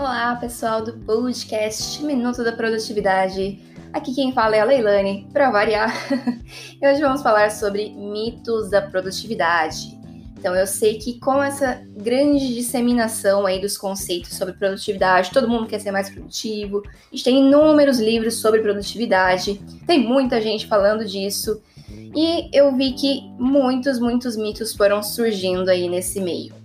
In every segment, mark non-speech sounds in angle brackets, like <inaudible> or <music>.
Olá, pessoal do podcast Minuto da Produtividade. Aqui quem fala é a Leilane, para variar. <laughs> e hoje vamos falar sobre mitos da produtividade. Então, eu sei que com essa grande disseminação aí dos conceitos sobre produtividade, todo mundo quer ser mais produtivo. A gente tem inúmeros livros sobre produtividade, tem muita gente falando disso. E eu vi que muitos, muitos mitos foram surgindo aí nesse meio.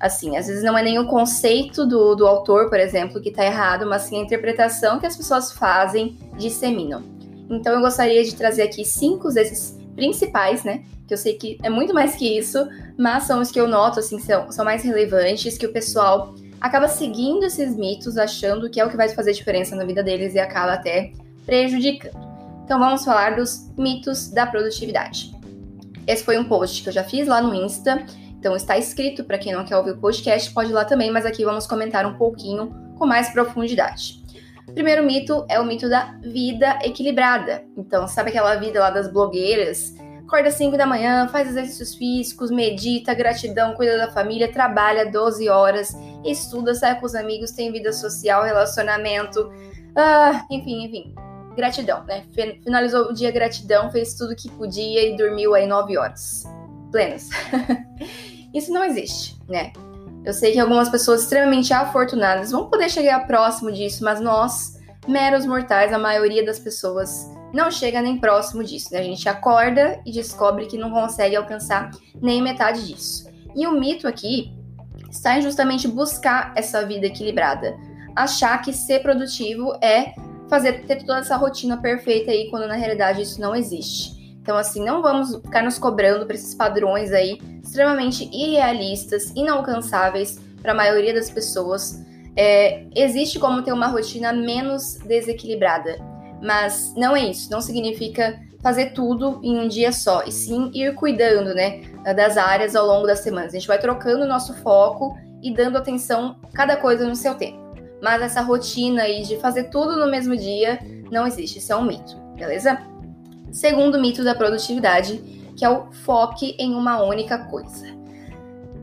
Assim, às vezes não é nem o conceito do, do autor, por exemplo, que está errado, mas sim a interpretação que as pessoas fazem, disseminam. Então eu gostaria de trazer aqui cinco desses principais, né? Que eu sei que é muito mais que isso, mas são os que eu noto, assim, são, são mais relevantes, que o pessoal acaba seguindo esses mitos, achando que é o que vai fazer diferença na vida deles e acaba até prejudicando. Então vamos falar dos mitos da produtividade. Esse foi um post que eu já fiz lá no Insta então está escrito para quem não quer ouvir o podcast, pode ir lá também, mas aqui vamos comentar um pouquinho com mais profundidade. O primeiro mito é o mito da vida equilibrada. Então, sabe aquela vida lá das blogueiras? Acorda às 5 da manhã, faz exercícios físicos, medita, gratidão, cuida da família, trabalha 12 horas, estuda, sai com os amigos, tem vida social, relacionamento, ah, enfim, enfim. Gratidão, né? Finalizou o dia gratidão, fez tudo que podia e dormiu aí 9 horas. Plenas. <laughs> Isso não existe, né? Eu sei que algumas pessoas extremamente afortunadas vão poder chegar próximo disso, mas nós, meros mortais, a maioria das pessoas não chega nem próximo disso. Né? A gente acorda e descobre que não consegue alcançar nem metade disso. E o mito aqui está em justamente buscar essa vida equilibrada. Achar que ser produtivo é fazer ter toda essa rotina perfeita aí, quando na realidade isso não existe. Então, assim, não vamos ficar nos cobrando para esses padrões aí extremamente irrealistas, inalcançáveis para a maioria das pessoas. É, existe como ter uma rotina menos desequilibrada, mas não é isso. Não significa fazer tudo em um dia só, e sim ir cuidando, né, das áreas ao longo das semanas. A gente vai trocando o nosso foco e dando atenção cada coisa no seu tempo. Mas essa rotina aí de fazer tudo no mesmo dia não existe, isso é um mito, beleza? Segundo mito da produtividade, que é o foque em uma única coisa.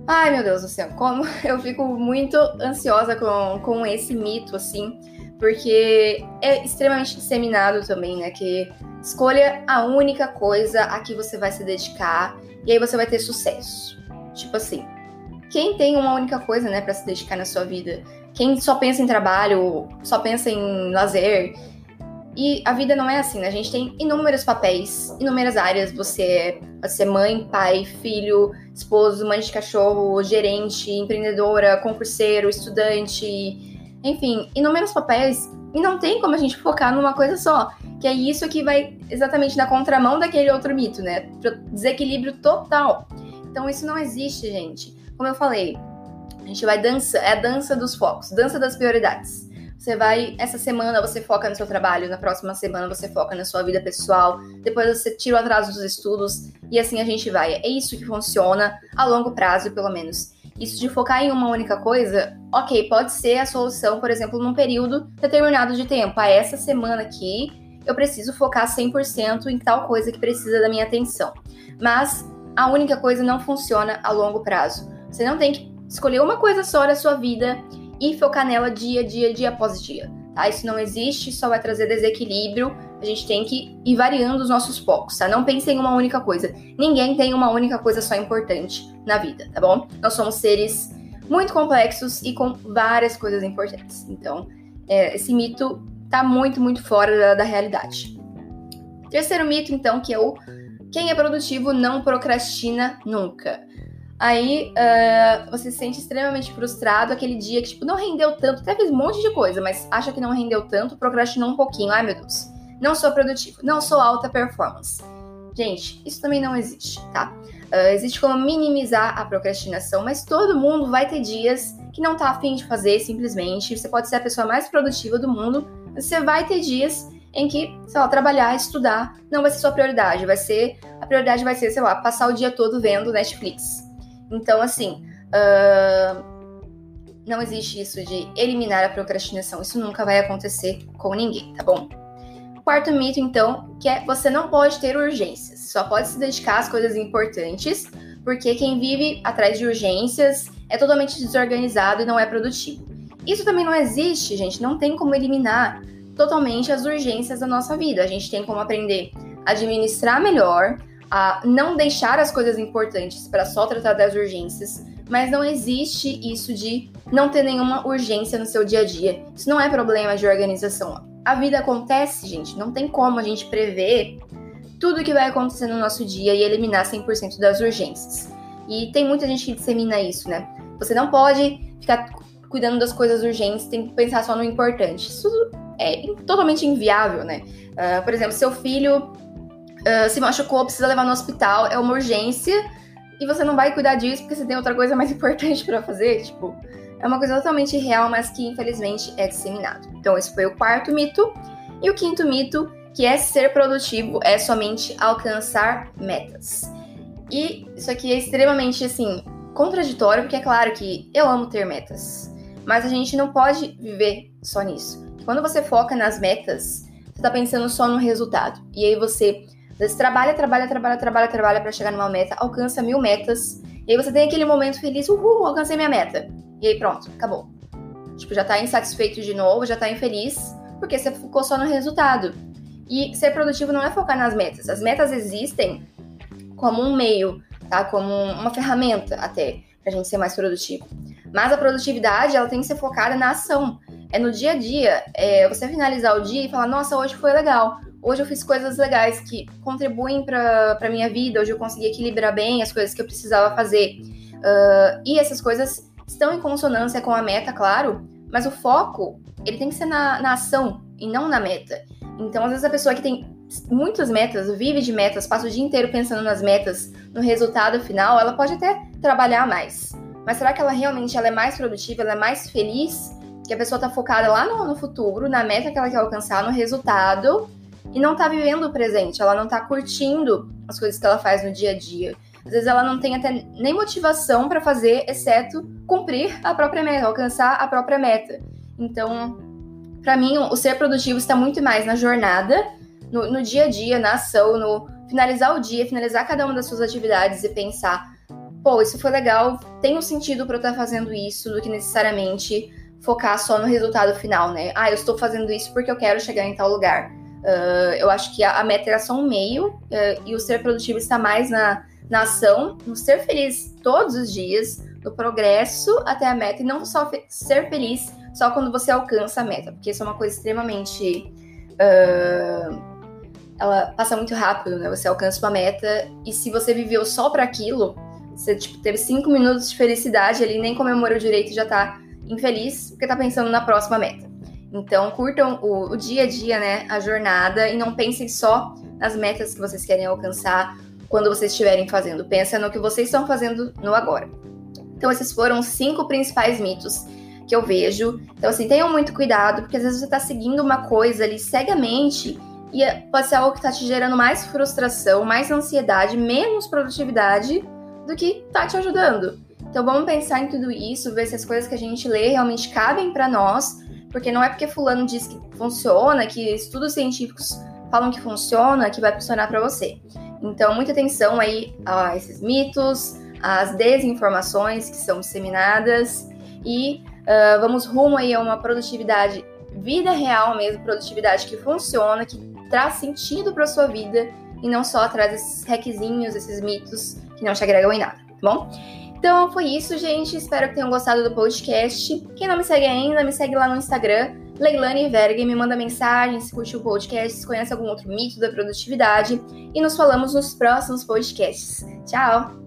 Ai, meu Deus do céu, como <laughs> eu fico muito ansiosa com, com esse mito, assim, porque é extremamente disseminado também, né? Que escolha a única coisa a que você vai se dedicar e aí você vai ter sucesso. Tipo assim, quem tem uma única coisa, né, para se dedicar na sua vida? Quem só pensa em trabalho, só pensa em lazer, e a vida não é assim, né? A gente tem inúmeros papéis, inúmeras áreas. Você pode ser mãe, pai, filho, esposo, mãe de cachorro, gerente, empreendedora, concurseiro, estudante, enfim, inúmeros papéis. E não tem como a gente focar numa coisa só. Que é isso que vai exatamente na contramão daquele outro mito, né? Desequilíbrio total. Então isso não existe, gente. Como eu falei, a gente vai dança, é a dança dos focos, dança das prioridades. Você vai, essa semana você foca no seu trabalho, na próxima semana você foca na sua vida pessoal, depois você tira o atraso dos estudos e assim a gente vai. É isso que funciona a longo prazo, pelo menos. Isso de focar em uma única coisa, ok, pode ser a solução, por exemplo, num período determinado de tempo. Ah, essa semana aqui eu preciso focar 100% em tal coisa que precisa da minha atenção. Mas a única coisa não funciona a longo prazo. Você não tem que escolher uma coisa só da sua vida e focar nela dia a dia, dia após dia. Tá? Isso não existe, só vai trazer desequilíbrio. A gente tem que ir variando os nossos focos, tá? Não pense em uma única coisa. Ninguém tem uma única coisa só importante na vida, tá bom? Nós somos seres muito complexos e com várias coisas importantes. Então, é, esse mito tá muito, muito fora da, da realidade. Terceiro mito, então, que é o quem é produtivo não procrastina nunca. Aí uh, você se sente extremamente frustrado aquele dia que, tipo, não rendeu tanto, até fez um monte de coisa, mas acha que não rendeu tanto, procrastinou um pouquinho. Ai, meu Deus, não sou produtivo, não sou alta performance. Gente, isso também não existe, tá? Uh, existe como minimizar a procrastinação, mas todo mundo vai ter dias que não tá afim de fazer simplesmente. Você pode ser a pessoa mais produtiva do mundo, mas você vai ter dias em que, sei lá, trabalhar, estudar não vai ser sua prioridade, vai ser a prioridade vai ser, sei lá, passar o dia todo vendo Netflix então, assim, uh, não existe isso de eliminar a procrastinação. Isso nunca vai acontecer com ninguém, tá bom? Quarto mito, então, que é você não pode ter urgências. Só pode se dedicar às coisas importantes, porque quem vive atrás de urgências é totalmente desorganizado e não é produtivo. Isso também não existe, gente. Não tem como eliminar totalmente as urgências da nossa vida. A gente tem como aprender a administrar melhor, a não deixar as coisas importantes para só tratar das urgências, mas não existe isso de não ter nenhuma urgência no seu dia a dia. Isso não é problema de organização. A vida acontece, gente, não tem como a gente prever tudo o que vai acontecer no nosso dia e eliminar 100% das urgências. E tem muita gente que dissemina isso, né? Você não pode ficar cuidando das coisas urgentes, tem que pensar só no importante. Isso é totalmente inviável, né? Uh, por exemplo, seu filho uh, se machucou, precisa levar no hospital, é uma urgência, e você não vai cuidar disso porque você tem outra coisa mais <laughs> importante para fazer, tipo, é uma coisa totalmente real, mas que infelizmente é disseminado. Então, esse foi o quarto mito. E o quinto mito, que é ser produtivo, é somente alcançar metas. E isso aqui é extremamente, assim, contraditório, porque é claro que eu amo ter metas, mas a gente não pode viver só nisso. Quando você foca nas metas, você tá pensando só no resultado. E aí você você trabalha, trabalha, trabalha, trabalha, trabalha para chegar numa meta, alcança mil metas, e aí você tem aquele momento feliz, uhul, alcancei minha meta. E aí pronto, acabou. Tipo, já tá insatisfeito de novo, já tá infeliz, porque você focou só no resultado. E ser produtivo não é focar nas metas. As metas existem como um meio, tá? Como uma ferramenta até pra gente ser mais produtivo. Mas a produtividade, ela tem que ser focada na ação. É no dia a dia. É você finalizar o dia e falar, nossa, hoje foi legal hoje eu fiz coisas legais que contribuem para a minha vida, hoje eu consegui equilibrar bem as coisas que eu precisava fazer. Uh, e essas coisas estão em consonância com a meta, claro, mas o foco, ele tem que ser na, na ação e não na meta. Então, às vezes a pessoa que tem muitas metas, vive de metas, passa o dia inteiro pensando nas metas, no resultado final, ela pode até trabalhar mais. Mas será que ela realmente ela é mais produtiva, ela é mais feliz? Que a pessoa está focada lá no, no futuro, na meta que ela quer alcançar, no resultado, e não tá vivendo o presente, ela não tá curtindo as coisas que ela faz no dia a dia. Às vezes ela não tem até nem motivação para fazer, exceto cumprir a própria meta, alcançar a própria meta. Então, para mim, o ser produtivo está muito mais na jornada, no, no dia a dia, na ação, no finalizar o dia, finalizar cada uma das suas atividades e pensar, pô, isso foi legal, tem um sentido para eu estar tá fazendo isso, do que necessariamente focar só no resultado final, né? Ah, eu estou fazendo isso porque eu quero chegar em tal lugar. Uh, eu acho que a, a, meta era só um meio uh, e o ser produtivo está mais na, na ação, no ser feliz todos os dias, no progresso até a meta e não só fe ser feliz só quando você alcança a meta, porque isso é uma coisa extremamente. Uh, ela passa muito rápido, né? Você alcança uma meta e se você viveu só para aquilo, você tipo, teve cinco minutos de felicidade ali, nem comemorou direito e já tá infeliz porque tá pensando na próxima meta. Então, curtam o, o, dia a dia, né? A jornada e não pensem só nas metas que vocês querem alcançar quando vocês estiverem fazendo. Pensa no que vocês estão fazendo no agora. Então, esses foram os cinco principais mitos que eu vejo. Então, assim, tenham muito cuidado, porque às vezes você está seguindo uma coisa ali cegamente e é, pode ser algo que está te gerando mais frustração, mais ansiedade, menos produtividade do que está te ajudando. Então, vamos pensar em tudo isso, ver se as coisas que a gente lê realmente cabem para nós porque não é porque fulano diz que funciona, que estudos científicos falam que funciona, que vai funcionar para você. Então, muita atenção aí a esses mitos, às desinformações que são disseminadas e uh, vamos rumo aí a uma produtividade, vida real mesmo, produtividade que funciona, que traz sentido para sua vida e não só traz esses requisinhos, esses mitos que não te agregam em nada, tá bom? Então foi isso, gente. Espero que tenham gostado do podcast. Quem não me segue ainda, me segue lá no Instagram, Leilane Verga, me manda mensagem se curtiu o podcast, se conhece algum outro mito da produtividade. E nos falamos nos próximos podcasts. Tchau!